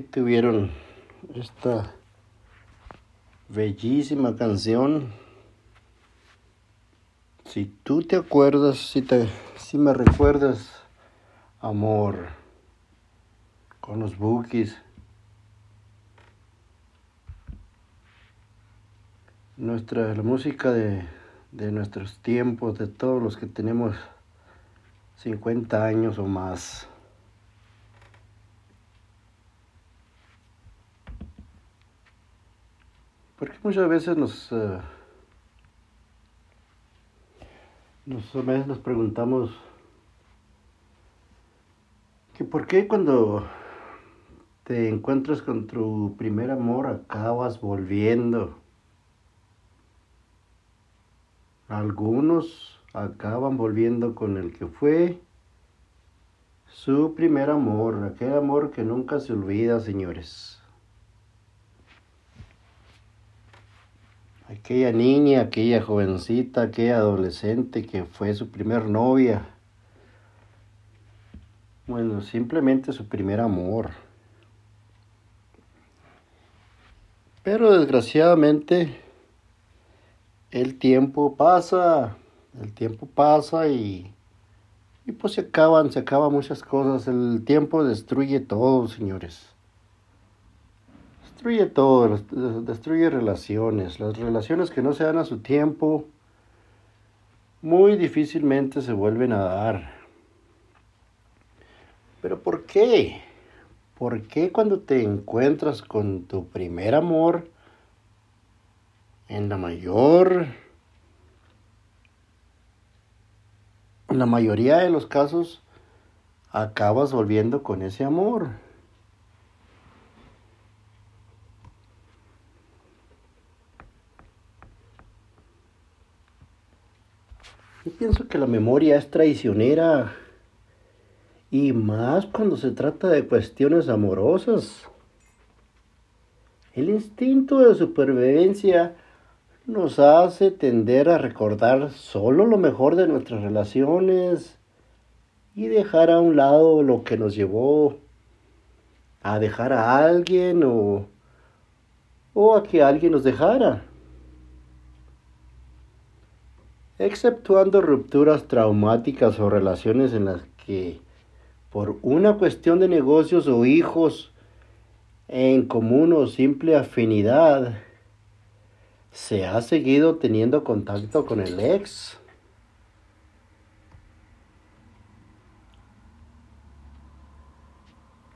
Tuvieron esta bellísima canción. Si tú te acuerdas, si, te, si me recuerdas, amor, con los bookies. Nuestra, la música de, de nuestros tiempos, de todos los que tenemos 50 años o más. Porque muchas veces nos, uh, nos, nos preguntamos que por qué cuando te encuentras con tu primer amor acabas volviendo. Algunos acaban volviendo con el que fue su primer amor, aquel amor que nunca se olvida, señores. Aquella niña, aquella jovencita, aquella adolescente que fue su primer novia. Bueno, simplemente su primer amor. Pero desgraciadamente el tiempo pasa, el tiempo pasa y, y pues se acaban, se acaban muchas cosas. El tiempo destruye todo, señores destruye todo, destruye relaciones. Las relaciones que no se dan a su tiempo muy difícilmente se vuelven a dar. Pero ¿por qué? ¿Por qué cuando te encuentras con tu primer amor, en la mayor, en la mayoría de los casos, acabas volviendo con ese amor? Yo pienso que la memoria es traicionera y más cuando se trata de cuestiones amorosas. El instinto de supervivencia nos hace tender a recordar solo lo mejor de nuestras relaciones y dejar a un lado lo que nos llevó a dejar a alguien o, o a que alguien nos dejara exceptuando rupturas traumáticas o relaciones en las que por una cuestión de negocios o hijos en común o simple afinidad se ha seguido teniendo contacto con el ex.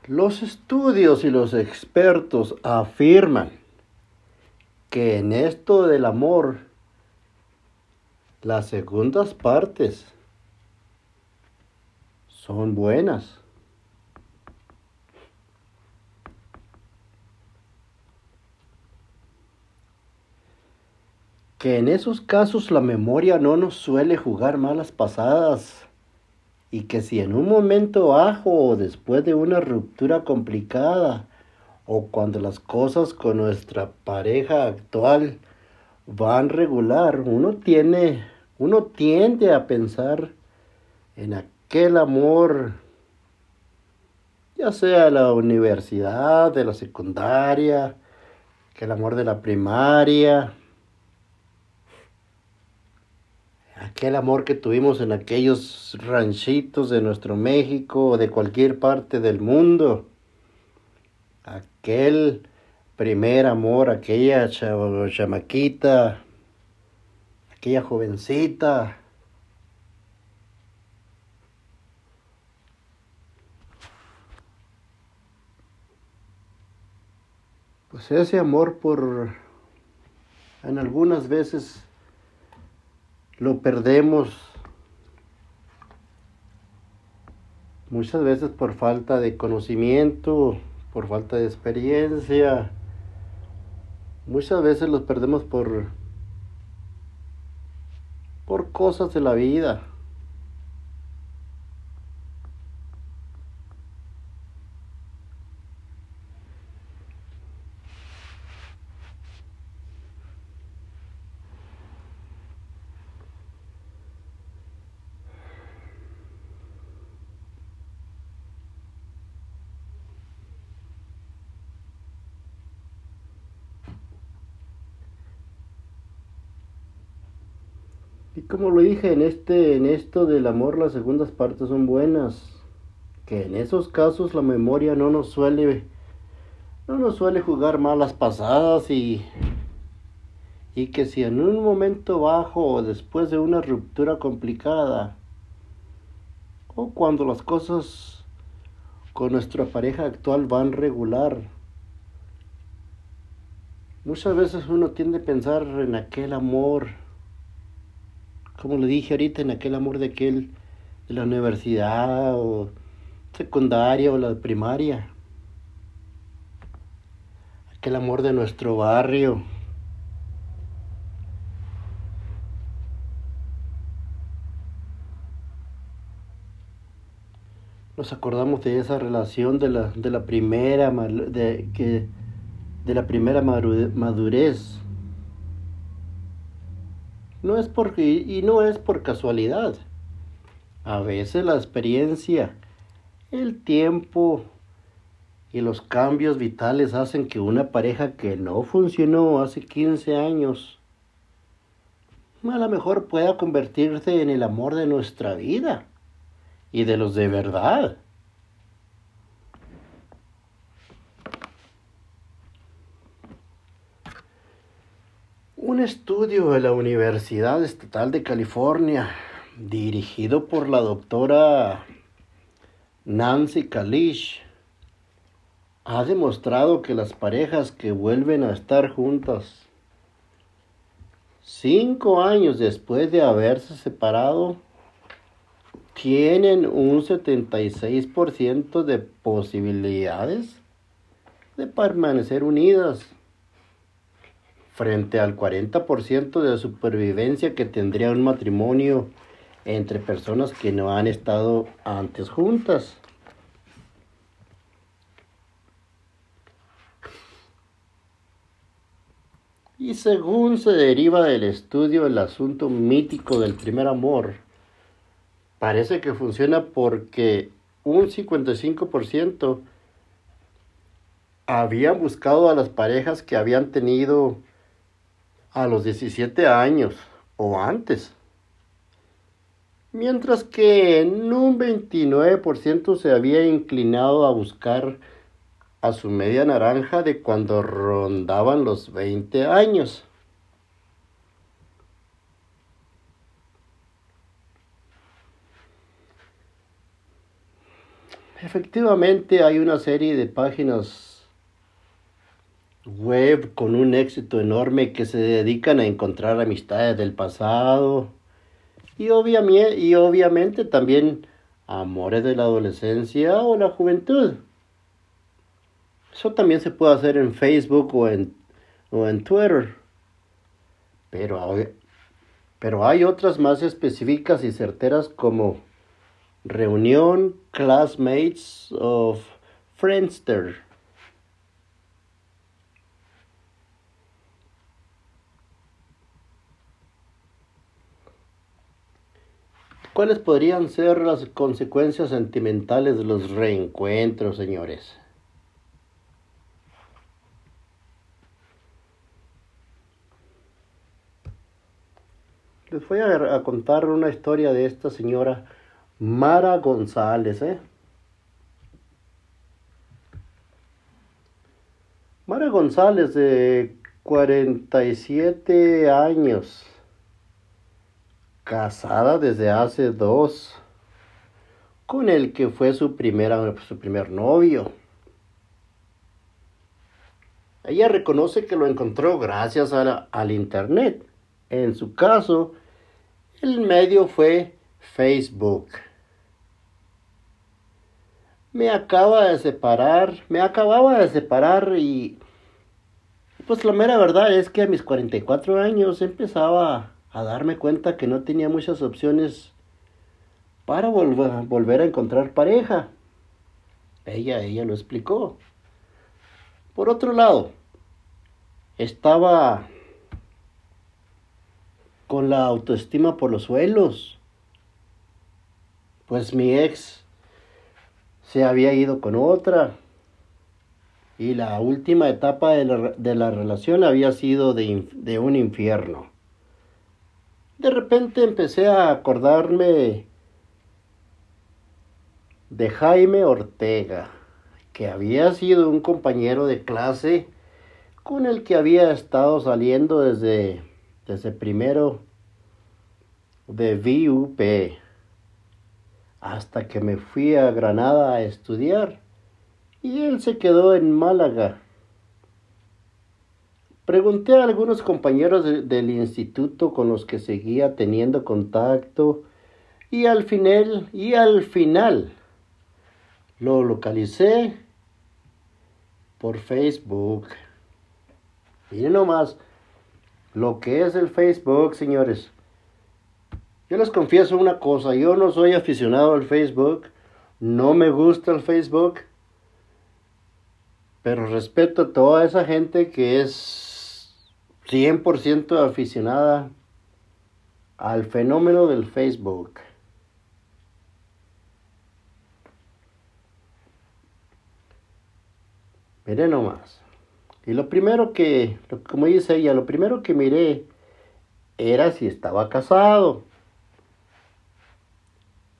Los estudios y los expertos afirman que en esto del amor las segundas partes son buenas. Que en esos casos la memoria no nos suele jugar malas pasadas y que si en un momento ajo o después de una ruptura complicada o cuando las cosas con nuestra pareja actual van regular, uno tiene uno tiende a pensar en aquel amor, ya sea la universidad, de la secundaria, aquel amor de la primaria, aquel amor que tuvimos en aquellos ranchitos de nuestro México o de cualquier parte del mundo, aquel primer amor, aquella chamaquita aquella jovencita. Pues ese amor por, en algunas veces lo perdemos, muchas veces por falta de conocimiento, por falta de experiencia, muchas veces los perdemos por por cosas de la vida. Como lo dije, en este, en esto del amor las segundas partes son buenas. Que en esos casos la memoria no nos suele, no nos suele jugar malas pasadas y, y que si en un momento bajo o después de una ruptura complicada o cuando las cosas con nuestra pareja actual van regular, muchas veces uno tiende a pensar en aquel amor como le dije ahorita, en aquel amor de aquel de la universidad o secundaria o la primaria. Aquel amor de nuestro barrio. Nos acordamos de esa relación de la, de la primera de, que, de la primera madurez no es porque, y no es por casualidad. A veces la experiencia, el tiempo y los cambios vitales hacen que una pareja que no funcionó hace 15 años, a lo mejor pueda convertirse en el amor de nuestra vida y de los de verdad. Un estudio de la Universidad Estatal de California, dirigido por la doctora Nancy Kalish, ha demostrado que las parejas que vuelven a estar juntas cinco años después de haberse separado tienen un 76% de posibilidades de permanecer unidas frente al 40% de supervivencia que tendría un matrimonio entre personas que no han estado antes juntas. Y según se deriva del estudio el asunto mítico del primer amor, parece que funciona porque un 55% habían buscado a las parejas que habían tenido a los 17 años o antes. Mientras que en un 29% se había inclinado a buscar a su media naranja de cuando rondaban los 20 años. Efectivamente hay una serie de páginas web con un éxito enorme que se dedican a encontrar amistades del pasado y, obviamente, y obviamente también amores de la adolescencia o la juventud. Eso también se puede hacer en Facebook o en, o en Twitter. Pero, pero hay otras más específicas y certeras como Reunión Classmates of Friendster ¿Cuáles podrían ser las consecuencias sentimentales de los reencuentros, señores? Les voy a, contar una historia de esta señora Mara González, ¿eh? Mara González de 47 años casada desde hace dos, con el que fue su, primera, su primer novio. Ella reconoce que lo encontró gracias al Internet. En su caso, el medio fue Facebook. Me acaba de separar, me acababa de separar y pues la mera verdad es que a mis 44 años empezaba a darme cuenta que no tenía muchas opciones para volver, volver a encontrar pareja. Ella, ella lo explicó. Por otro lado, estaba con la autoestima por los suelos. Pues mi ex se había ido con otra. Y la última etapa de la, relación había sido de un infierno. De repente empecé a acordarme de Jaime Ortega, que había sido un compañero de clase con el que había estado saliendo desde, desde primero de VUP hasta que me fui a Granada a estudiar y él se quedó en Málaga. Pregunté a algunos compañeros del instituto con los que seguía teniendo contacto y al final, y al final lo localicé por Facebook. Miren nomás lo que es el Facebook, señores. Yo les confieso una cosa, yo no soy aficionado al Facebook, no me gusta el Facebook, pero respeto a toda esa gente que es 100% aficionada al fenómeno del Facebook. Miré nomás. Y lo primero que, como dice ella, lo primero que miré era si estaba casado.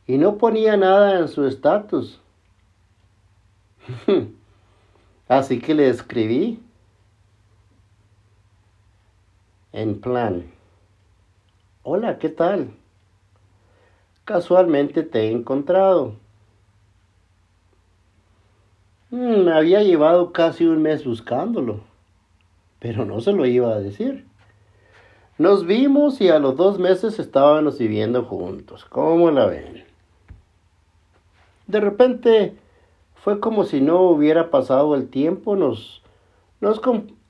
Y no ponía nada en su estatus. Así que le escribí en plan, hola, ¿qué tal? Casualmente te he encontrado. Mm, me había llevado casi un mes buscándolo, pero no se lo iba a decir. Nos vimos y a los dos meses estábamos viviendo juntos. ¿Cómo la ven? De repente fue como si no hubiera pasado el tiempo, nos, nos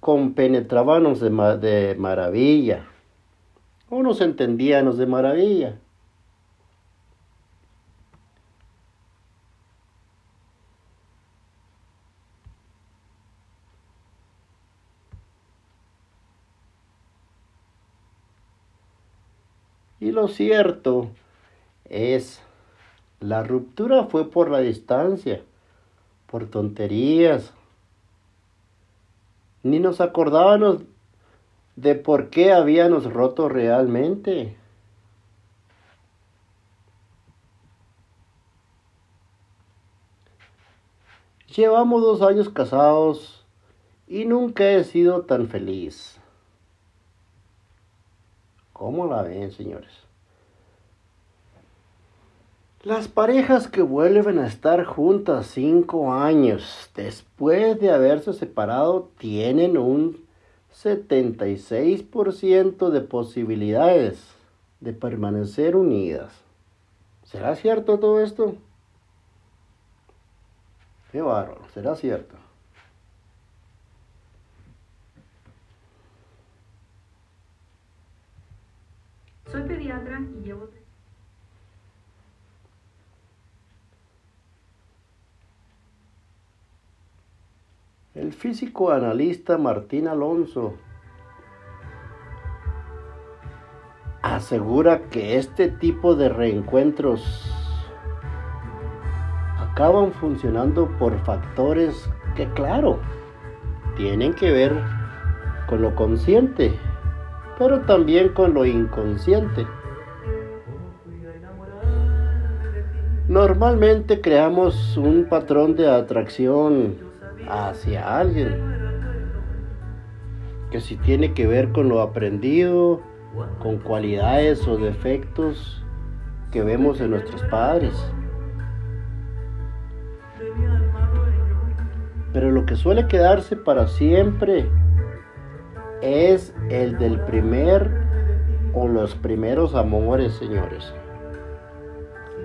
compenetrábamos de, de maravilla, o nos entendíamos de maravilla. Y lo cierto es, la ruptura fue por la distancia, por tonterías. Ni nos acordábamos de por qué habíamos roto realmente. Llevamos dos años casados y nunca he sido tan feliz. ¿Cómo la ven, señores? Las parejas que vuelven a estar juntas cinco años después de haberse separado tienen un 76% de posibilidades de permanecer unidas. ¿Será cierto todo esto? Qué bárbaro, ¿será cierto? Soy pediatra y llevo... El físico analista Martín Alonso asegura que este tipo de reencuentros acaban funcionando por factores que claro, tienen que ver con lo consciente pero también con lo inconsciente. Normalmente creamos un patrón de atracción hacia alguien, que si tiene que ver con lo aprendido, con cualidades o defectos que vemos en nuestros padres. Pero lo que suele quedarse para siempre es el del primer o los primeros amores, señores.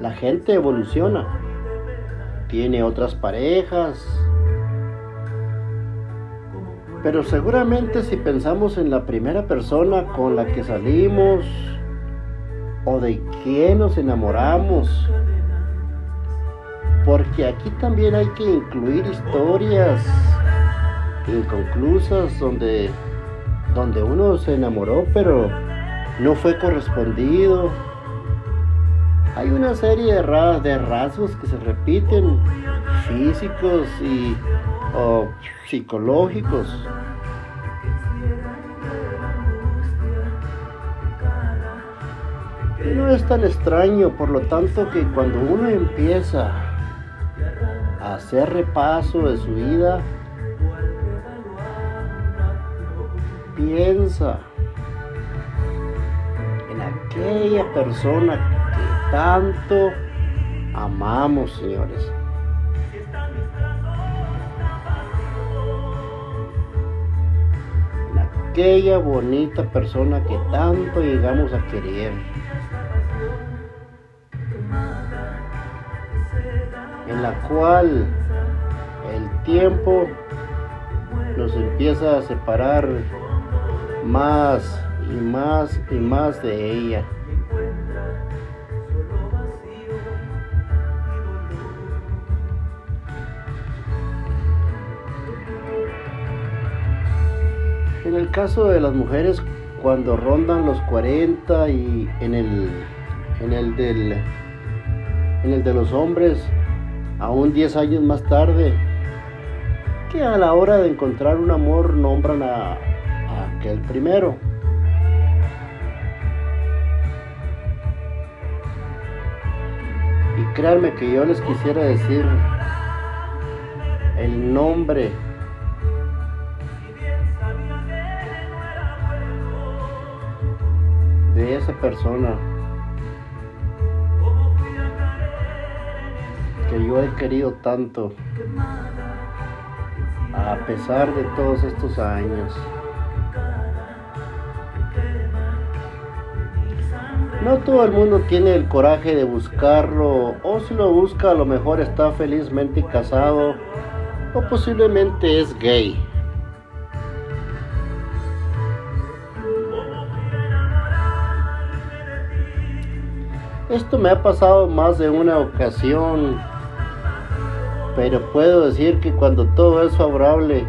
La gente evoluciona, tiene otras parejas, pero seguramente si pensamos en la primera persona con la que salimos o de quién nos enamoramos, porque aquí también hay que incluir historias inconclusas donde donde uno se enamoró pero no fue correspondido. Hay una serie de, rasgos que se repiten, físicos y o Y no es tan extraño, por lo tanto que cuando uno empieza a hacer repaso de su vida, piensa en aquella persona que tanto amamos, señores. Aquella bonita persona que tanto llegamos a querer. En la cual el tiempo nos empieza a separar más y más y más de ella. Caso de las mujeres, cuando rondan los 40 y en el, en el, del, en el de los hombres, aún 10 años más tarde, que a la hora de encontrar un amor nombran a, a aquel primero. Y créanme que yo les quisiera decir el nombre persona que yo he querido tanto a pesar de todos estos años. No todo el mundo tiene el coraje de buscarlo, o si lo busca a lo mejor está felizmente casado, o posiblemente es gay. Esto me ha pasado más de una ocasión, pero puedo decir que cuando todo es favorable,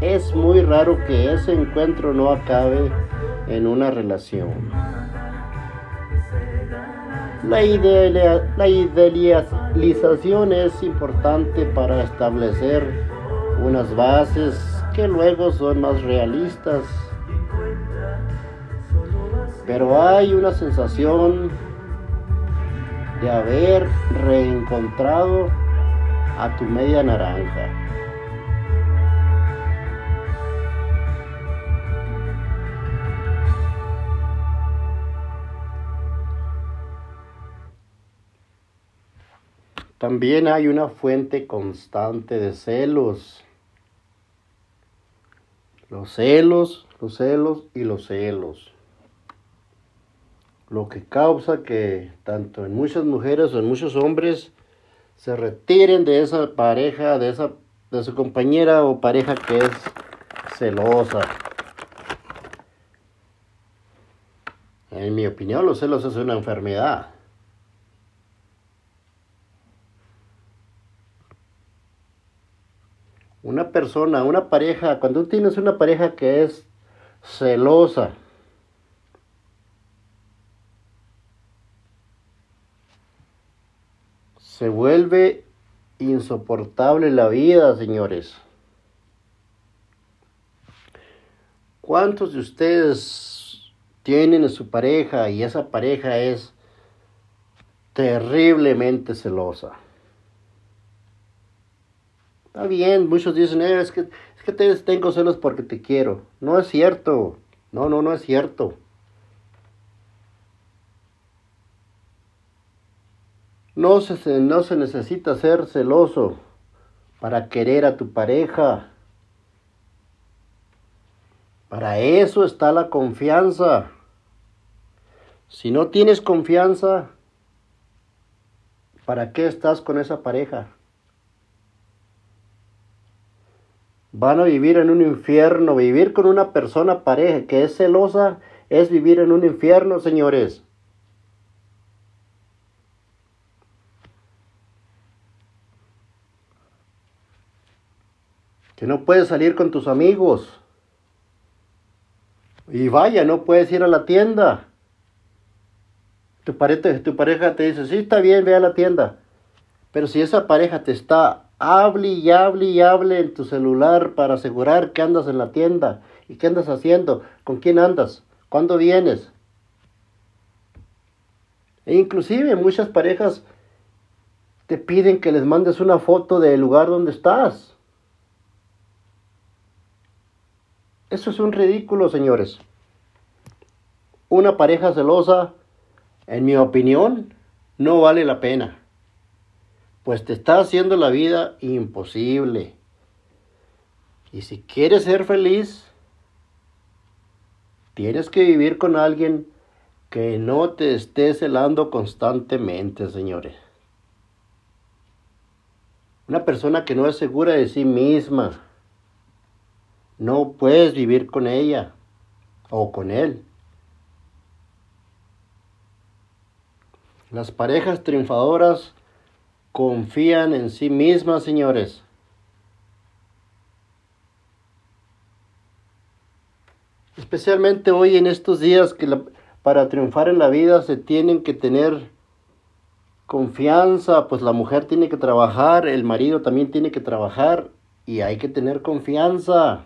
es muy raro que ese encuentro no acabe en una relación. La, idea, la idealización es importante para establecer unas bases que luego son más realistas pero hay una sensación de haber reencontrado a tu media naranja. También hay una fuente constante de celos. Los celos, los celos y los celos lo que causa que tanto en muchas mujeres o en muchos hombres se retiren de esa pareja, de esa de su compañera o pareja que es celosa. En mi opinión, los celos es una enfermedad. Una persona, una pareja, cuando tienes una pareja que es celosa, Se vuelve insoportable la vida, señores. ¿Cuántos de ustedes tienen a su pareja y esa pareja es terriblemente celosa? Está bien, muchos dicen, eh, es que, es que te, tengo celos porque te quiero. No es cierto. No, no, no es cierto. No se, no se necesita ser celoso para querer a tu pareja. Para eso está la confianza. Si no tienes confianza, ¿para qué estás con esa pareja? Van a vivir en un infierno. Vivir con una persona pareja que es celosa es vivir en un infierno, señores. Que no puedes salir con tus amigos. Y vaya, no puedes ir a la tienda. Tu pareja, tu pareja te dice, sí, está bien, ve a la tienda. Pero si esa pareja te está hable y hable y hable en tu celular para asegurar que andas en la tienda y qué andas haciendo, con quién andas, cuándo vienes. E inclusive muchas parejas te piden que les mandes una foto del lugar donde estás. Eso es un ridículo, señores. Una pareja celosa, en mi opinión, no vale la pena. Pues te está haciendo la vida imposible. Y si quieres ser feliz, tienes que vivir con alguien que no te esté celando constantemente, señores. Una persona que no es segura de sí misma. No puedes vivir con ella o con él. Las parejas triunfadoras confían en sí mismas, señores. Especialmente hoy en estos días que para triunfar en la vida se tienen que tener confianza, pues la mujer tiene que trabajar, el marido también tiene que trabajar y hay que tener confianza.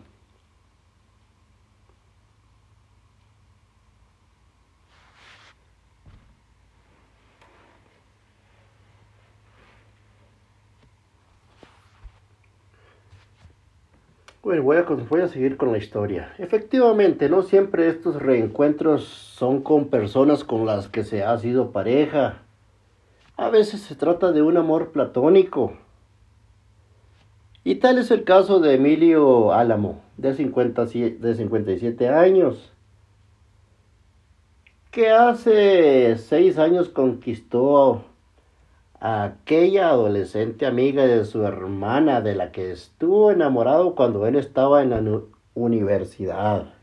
Bueno, voy a, voy a seguir con la historia. Efectivamente, no siempre estos reencuentros son con personas con las que se ha sido pareja. A veces se trata de un amor platónico. Y tal es el caso de Emilio Álamo, de, 50, de 57 años, que hace seis años conquistó aquella adolescente amiga de su hermana de la que estuvo enamorado cuando él estaba en la universidad.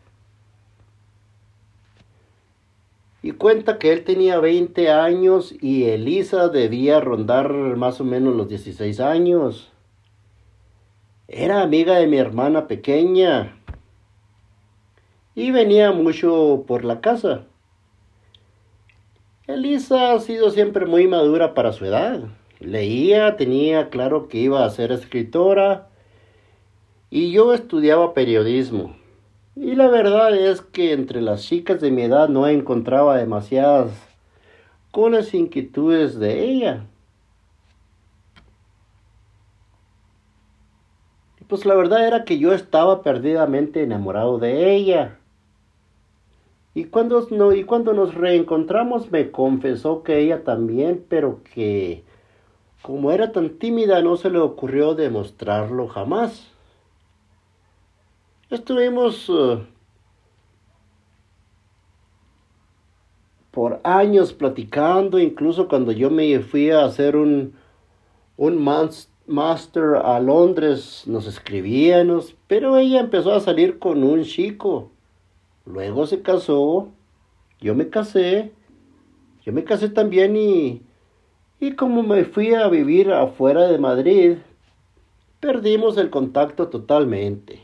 y cuenta que él tenía 20 años y Elisa debía rondar más o menos los 16 años. Era amiga de mi hermana pequeña y venía mucho por la casa. Elisa ha sido siempre muy madura para su edad. Leía, tenía claro que iba a ser escritora y yo estudiaba periodismo. Y la verdad es que entre las chicas de mi edad no encontraba demasiadas con las inquietudes de ella. Pues la verdad era que yo estaba perdidamente enamorado de ella. Y cuando, no, y cuando nos reencontramos me confesó que ella también, pero que como era tan tímida no se le ocurrió demostrarlo jamás. Estuvimos eh, por años platicando, incluso cuando yo me fui a hacer un, un master a Londres, nos escribíamos, pero ella empezó a salir con un chico. Luego se casó, yo me casé, yo me casé también y, y como me fui a vivir afuera de Madrid, perdimos el contacto totalmente.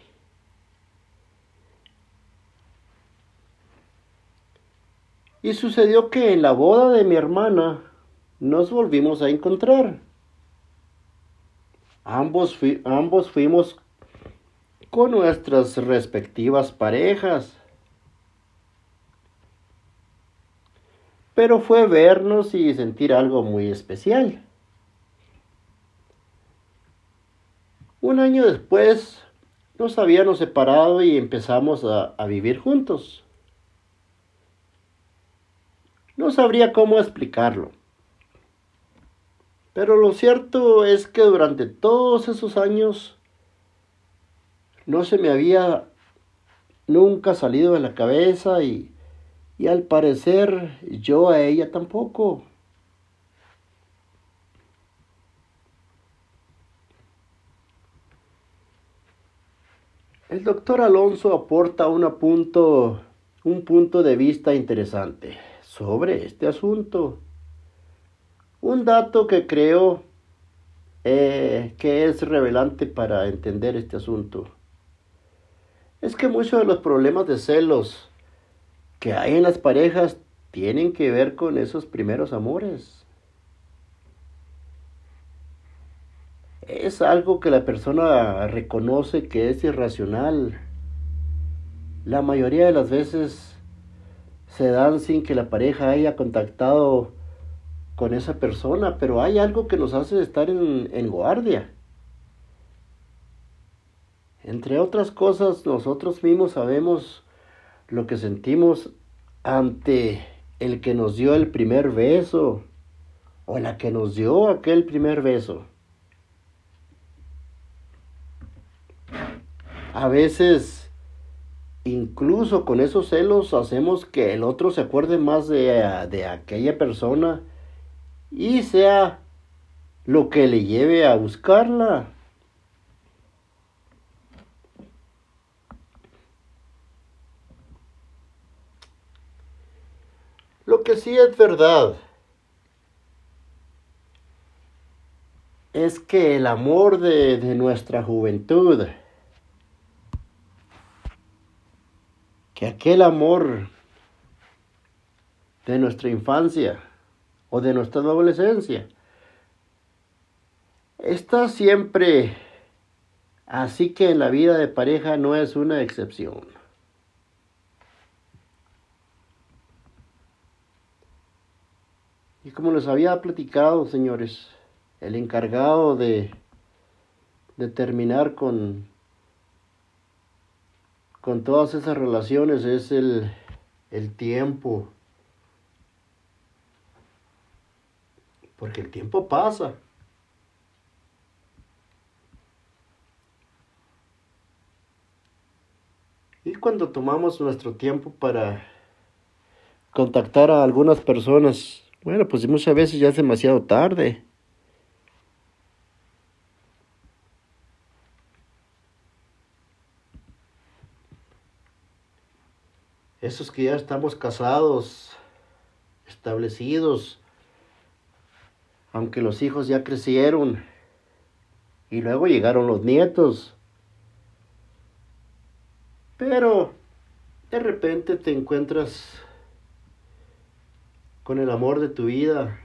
Y sucedió que en la boda de mi hermana nos volvimos a encontrar. Ambos, ambos fuimos con nuestras respectivas parejas. Pero fue vernos y sentir algo muy especial. Un año después nos habíamos separado y empezamos a, vivir juntos. No sabría cómo explicarlo. Pero lo cierto es que durante todos esos años no se me había nunca salido de la cabeza y, y al parecer yo a ella tampoco. El doctor Alonso aporta un punto, un punto de vista interesante sobre este asunto. Un dato que creo eh, que es revelante para entender este asunto es que muchos de los problemas de celos que hay en las parejas tienen que ver con esos primeros amores. Es algo que la persona reconoce que es irracional. La mayoría de las veces se dan sin que la pareja haya contactado con esa persona, pero hay algo que nos hace estar en, en guardia. Entre otras cosas, nosotros mismos sabemos lo que sentimos ante el que nos dio el primer beso o la que nos dio aquel primer beso. A veces, incluso con esos celos, hacemos que el otro se acuerde más de, de aquella persona y sea lo que le lleve a buscarla. Lo que sí es verdad es que el amor de, de nuestra juventud, que aquel amor de nuestra infancia o de nuestra adolescencia, está siempre así que la vida de pareja no es una excepción. Y como les había platicado, señores, el encargado de, de terminar con, con todas esas relaciones es el, el tiempo. Porque el tiempo pasa. Y cuando tomamos nuestro tiempo para contactar a algunas personas, bueno, pues muchas veces ya es demasiado tarde. Esos que ya estamos casados, establecidos, aunque los hijos ya crecieron y luego llegaron los nietos. Pero de repente te encuentras con el amor de tu vida.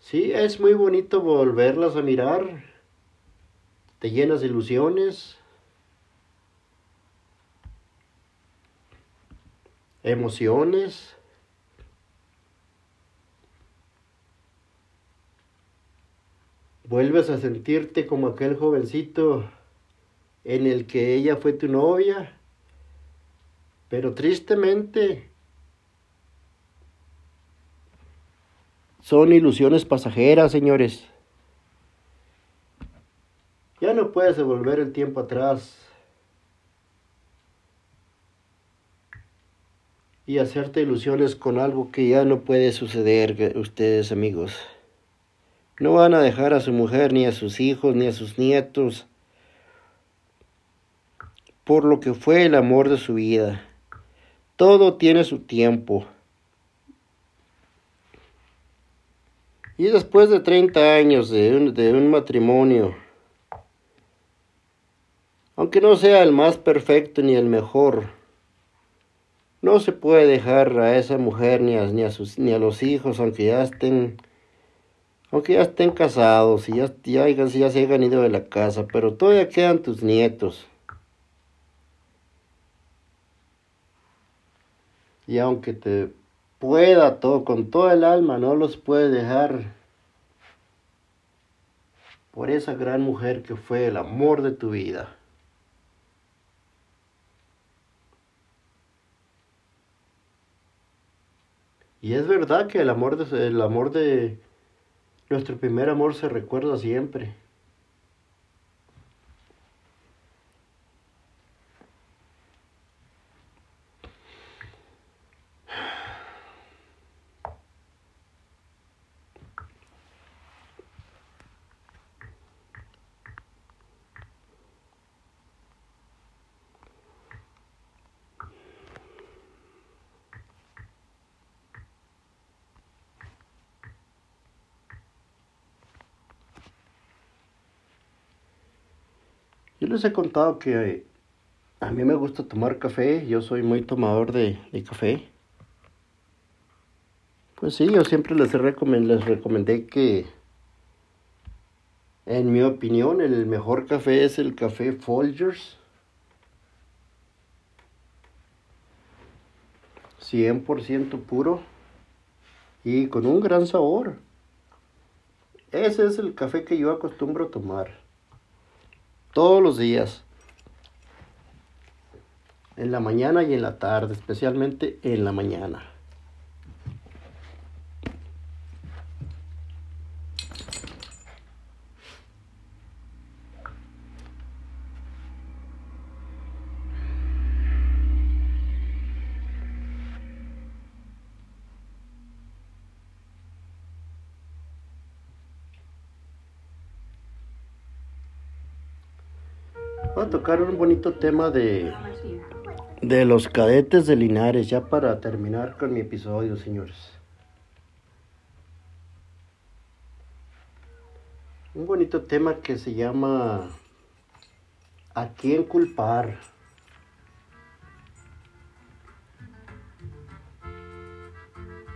Sí, es muy bonito volverlas a mirar. Te llenas de ilusiones. Emociones. Vuelves a sentirte como aquel jovencito en el que ella fue tu novia pero tristemente son ilusiones pasajeras, señores. Ya no puedes devolver el tiempo atrás y hacerte ilusiones con algo que ya no puede suceder, ustedes amigos. No van a dejar a su mujer, ni a sus hijos, ni a sus nietos, por lo que fue el amor de su vida. Todo tiene su tiempo. Y después de 30 años de un, de un matrimonio, aunque no sea el más perfecto ni el mejor, no se puede dejar a esa mujer ni a, ni a, sus, ni a los hijos, aunque ya estén, aunque ya estén casados y ya, ya, ya se hayan ido de la casa, pero todavía quedan tus nietos. Y aunque te pueda todo, con todo el alma, no los puede dejar por esa gran mujer que fue el amor de tu vida. Y es verdad que el amor de, el amor de nuestro primer amor se recuerda siempre. He contado que a mí me gusta tomar café, yo soy muy tomador de, café. Pues sí, yo siempre les, les recomendé que, en mi opinión, el mejor café es el café Folgers. 100% puro y con un gran sabor. Ese es el café que yo acostumbro tomar todos los días. En la mañana y en la tarde, especialmente en la mañana. Un bonito tema de, de los cadetes de Linares, ya para terminar con mi episodio, señores. Un bonito tema que se llama ¿A quién culpar?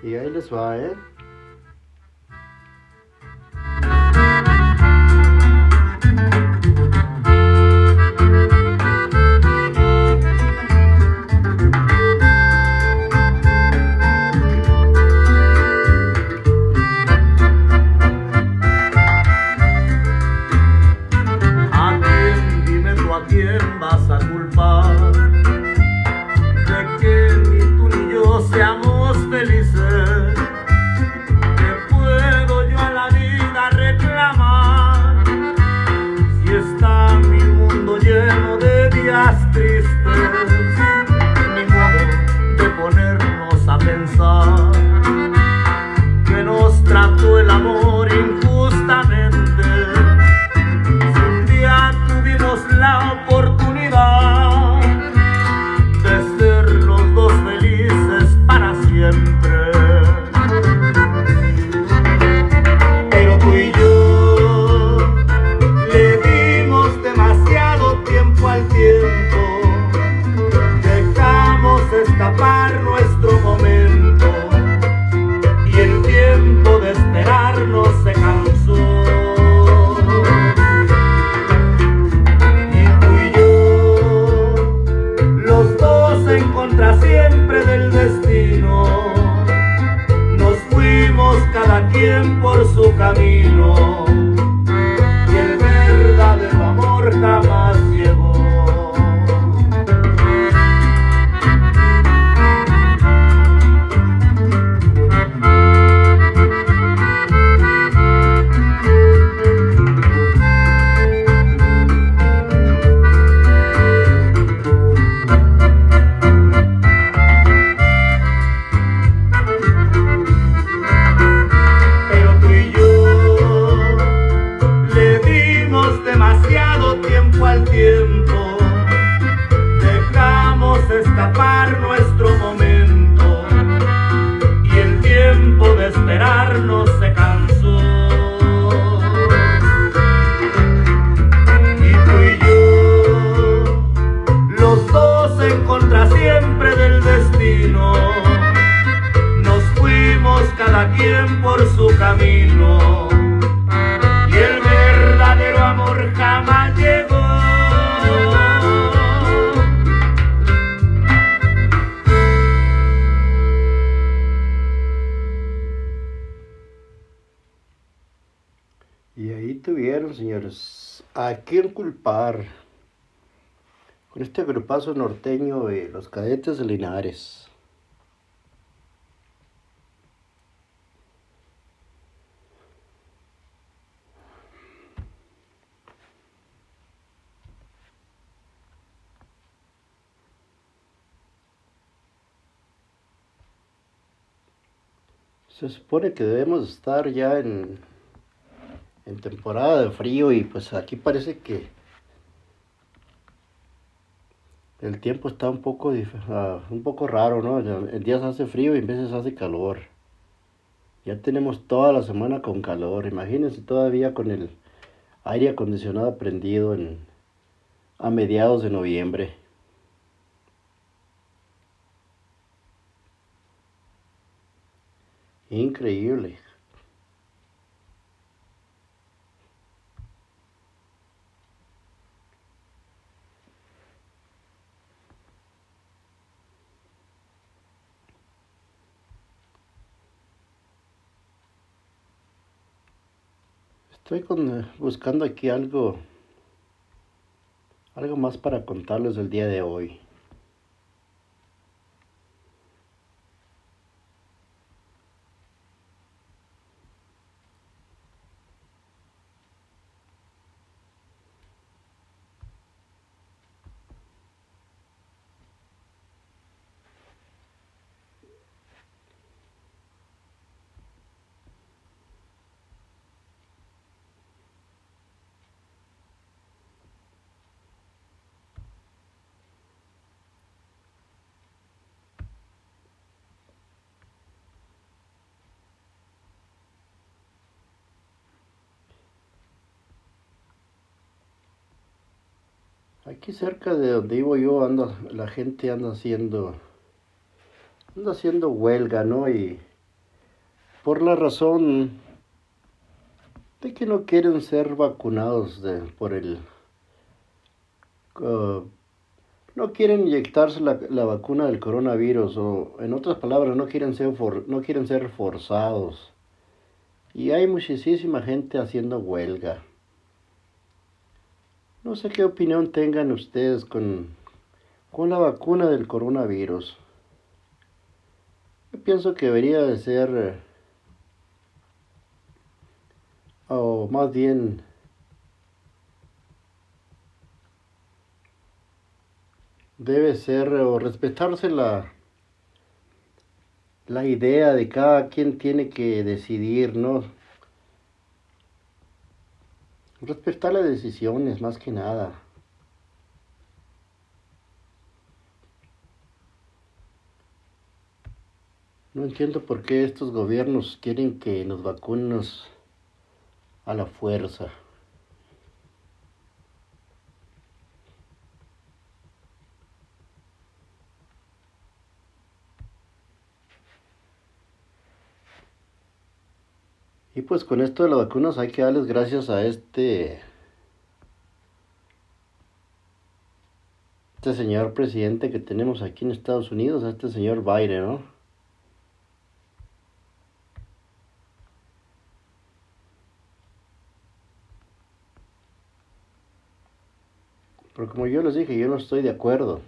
Y ahí les va, ¿eh? Por su camino norteño de los cadetes de Linares. Se supone que debemos estar ya en, en temporada de frío y pues aquí parece que el tiempo está un poco, un poco raro, ¿no? En días hace frío y en veces hace calor. Ya tenemos toda la semana con calor. Imagínense todavía con el aire acondicionado prendido en, a mediados de noviembre. Increíble. Estoy con- buscando aquí algo, algo más para contarles el día de hoy. Aquí cerca de donde vivo yo anda, la gente anda haciendo, anda haciendo huelga, ¿no? Y por la razón de que no quieren ser vacunados por el, uh, no quieren inyectarse la, la vacuna del coronavirus o en otras palabras no quieren ser for- no quieren ser forzados. Y hay muchísima gente haciendo huelga. No sé qué opinión tengan ustedes con, con la vacuna del coronavirus. Yo pienso que debería de ser, eh, o más bien, debe ser o respetarse la, la idea de cada quien tiene que decidir, ¿no? Respetar las decisiones, más que nada. No entiendo por qué estos gobiernos quieren que nos vacunemos a la fuerza. Y pues con esto de las vacunas hay que darles gracias a este este señor presidente que tenemos aquí en Estados Unidos, a este señor Biden, ¿no? Pero como yo les dije, yo no estoy de acuerdo.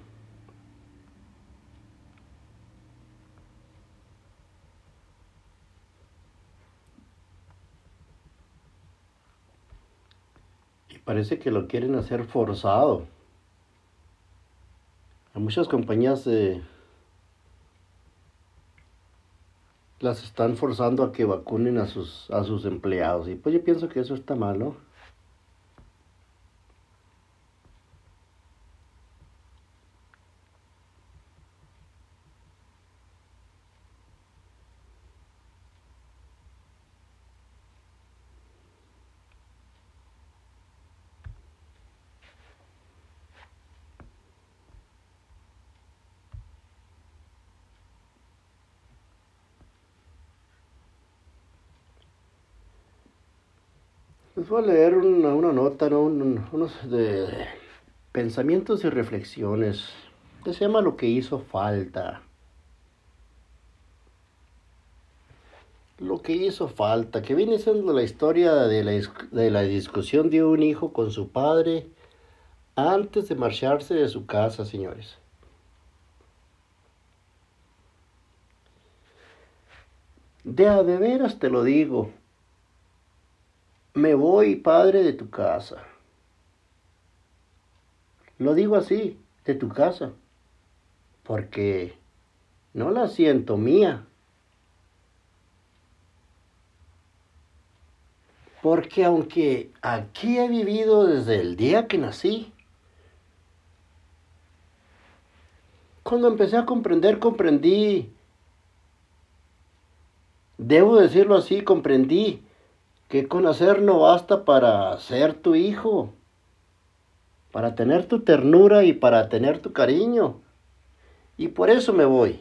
Y parece que lo quieren hacer forzado. A muchas compañías eh, las están forzando a que vacunen a sus, a sus empleados. Y pues yo pienso que eso está mal, ¿no? Voy a leer una, nota, ¿no? Un- unos de pensamientos y reflexiones que se llama Lo que hizo falta. Lo que hizo falta, que viene siendo la historia de la, de la discusión de un hijo con su padre antes de marcharse de su casa, señores. De a de veras te lo digo, me voy, padre, de tu casa. Lo digo así, de tu casa, porque no la siento mía. Porque aunque aquí he vivido desde el día que nací, cuando empecé a comprender, comprendí, debo decirlo así, comprendí que conocer no basta para ser tu hijo, para tener tu ternura y para tener tu cariño. Y por eso me voy.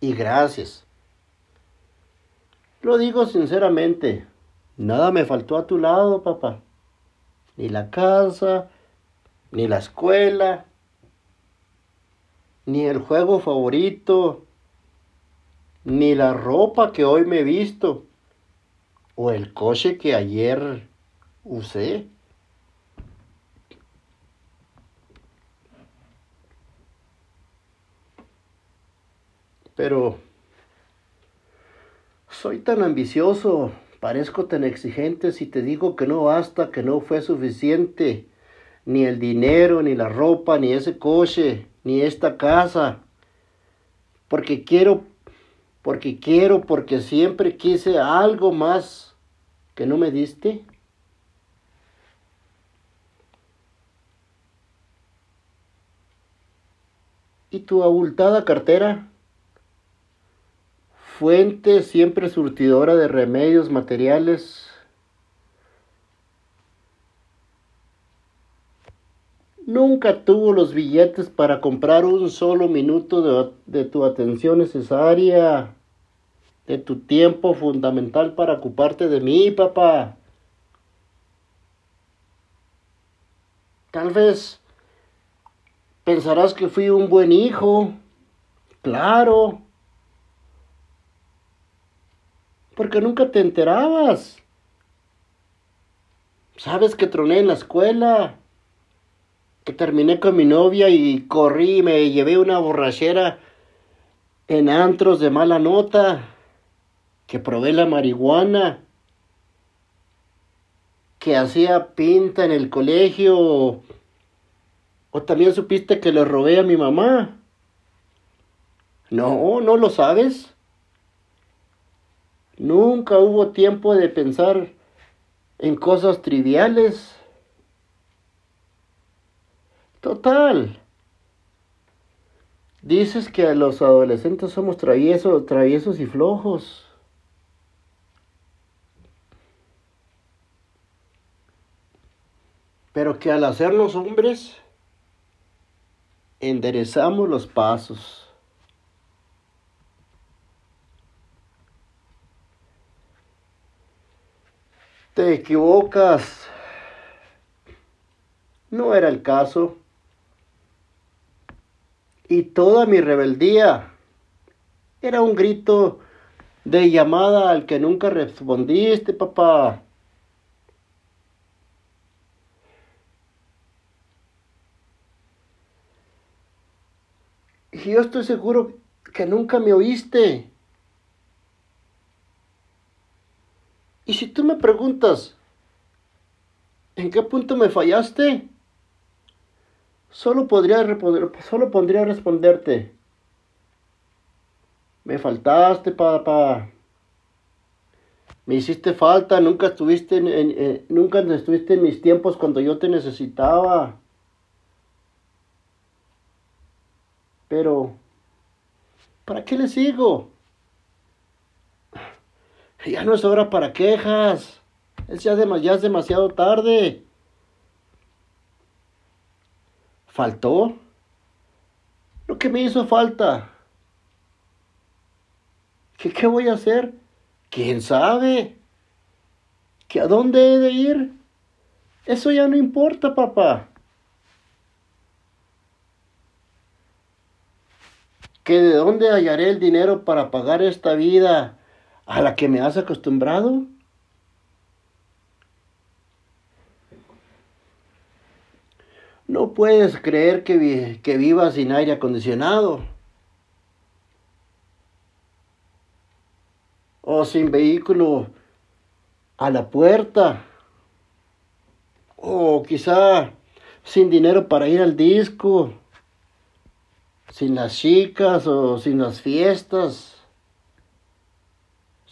Y gracias. Lo digo sinceramente, nada me faltó a tu lado, papá. Ni la casa, ni la escuela, ni el juego favorito, ni la ropa que hoy me he visto. O el coche que ayer usé. Pero soy tan ambicioso, parezco tan exigente si te digo que no basta, que no fue suficiente, ni el dinero, ni la ropa, ni ese coche, ni esta casa, porque quiero, porque quiero, porque siempre quise algo más que no me diste. ¿Y tu abultada cartera? fuente siempre surtidora de remedios materiales. Nunca tuvo los billetes para comprar un solo minuto de, de, tu atención necesaria, de tu tiempo fundamental para ocuparte de mí, papá. Tal vez pensarás que fui un buen hijo, claro porque nunca te enterabas. Sabes que troné en la escuela, que terminé con mi novia y corrí y me llevé una borrachera en antros de mala nota, que probé la marihuana, que hacía pinta en el colegio, o también supiste que le robé a mi mamá. No, no lo sabes. Nunca hubo tiempo de pensar en cosas triviales. Total. Dices que los adolescentes somos traviesos, traviesos y flojos. Pero que al hacernos hombres, enderezamos los pasos. Te equivocas. No era el caso. Y toda mi rebeldía era un grito de llamada al que nunca respondiste, papá. Yo estoy seguro que nunca me oíste. Y si tú me preguntas, ¿en qué punto me fallaste? Solo podría responder, solo podría responderte. Me faltaste, papá. Me hiciste falta, nunca estuviste en, nunca estuviste en mis tiempos cuando yo te necesitaba. Pero, ¿para qué le sigo? Ya no es hora para quejas. Es ya, ya es demasiado tarde. ¿Faltó? Lo que me hizo falta. ¿Qué, ¿Qué voy a hacer? ¿Quién sabe? ¿Que a dónde he de ir? Eso ya no importa, papá. ¿Que de dónde hallaré el dinero para pagar esta vida a la que me has acostumbrado. No puedes creer que, que vivas sin aire acondicionado. O sin vehículo a la puerta. O quizá sin dinero para ir al disco. Sin las chicas o sin las fiestas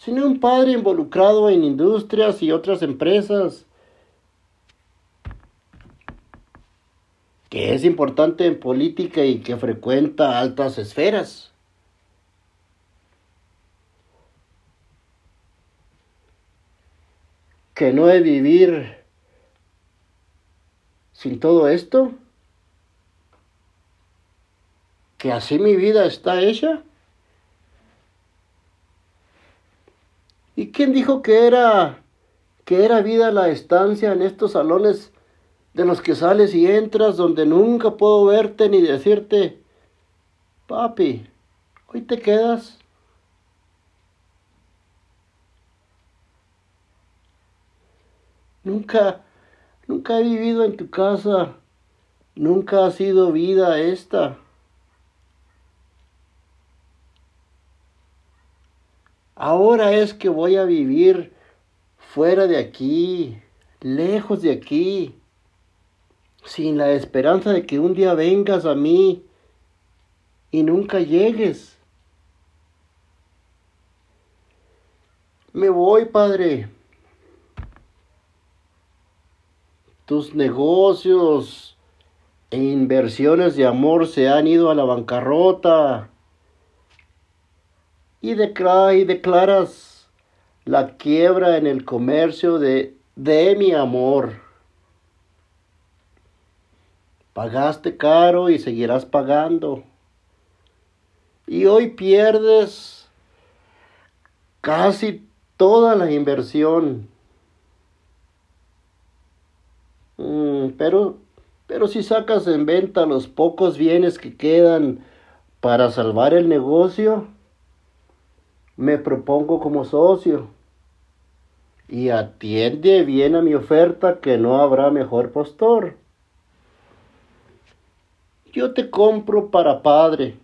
sino un padre involucrado en industrias y otras empresas, que es importante en política y que frecuenta altas esferas. que no de vivir sin todo esto? ¿Que así mi vida está hecha? ¿Y quién dijo que era que era vida la estancia en estos salones de los que sales y entras donde nunca puedo verte ni decirte, papi, hoy te quedas? Nunca, nunca he vivido en tu casa. Nunca ha sido vida esta. Ahora es que voy a vivir fuera de aquí, lejos de aquí, sin la esperanza de que un día vengas a mí y nunca llegues. Me voy, Padre. Tus negocios e inversiones de amor se han ido a la bancarrota y, declaras la quiebra en el comercio de, de mi amor. Pagaste caro y seguirás pagando. Y hoy pierdes casi toda la inversión. Mm, pero, pero si sacas en venta los pocos bienes que quedan para salvar el negocio, me propongo como socio y atiende bien a mi oferta que no habrá mejor postor. Yo te compro para padre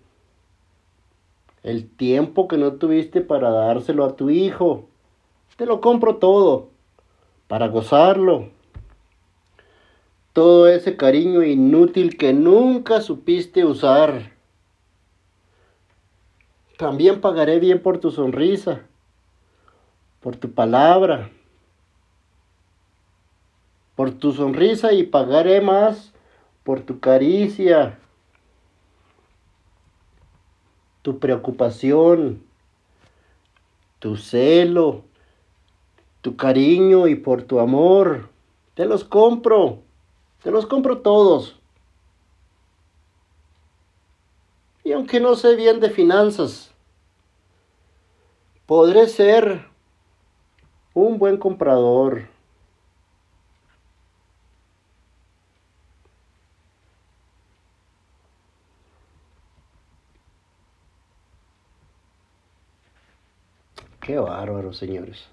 el tiempo que no tuviste para dárselo a tu hijo. Te lo compro todo para gozarlo. Todo ese cariño inútil que nunca supiste usar. También pagaré bien por tu sonrisa, por tu palabra, por tu sonrisa y pagaré más por tu caricia, tu preocupación, tu celo, tu cariño y por tu amor. Te los compro, te los compro todos. Y aunque no sé bien de finanzas, podré ser un buen comprador. Qué bárbaro, señores.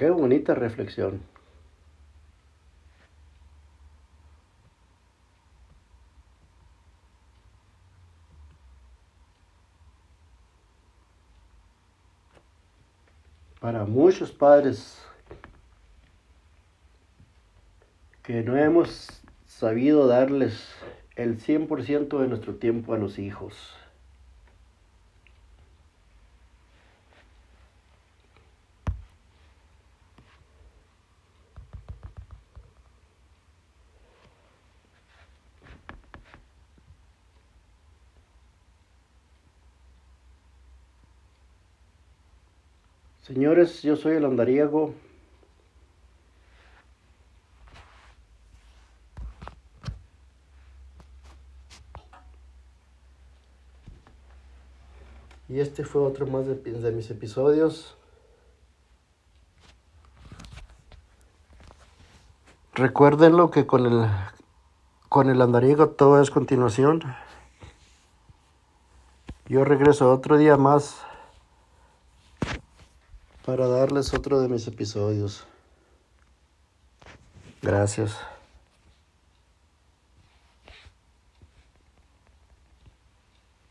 Qué bonita reflexión. Para muchos padres que no hemos sabido darles el 100% de nuestro tiempo a los hijos. Señores, yo soy el andariego. Y este fue otro más de, mis episodios. Recuérdenlo que con el con el andariego todo es continuación. Yo regreso otro día más para darles otro de mis episodios. Gracias.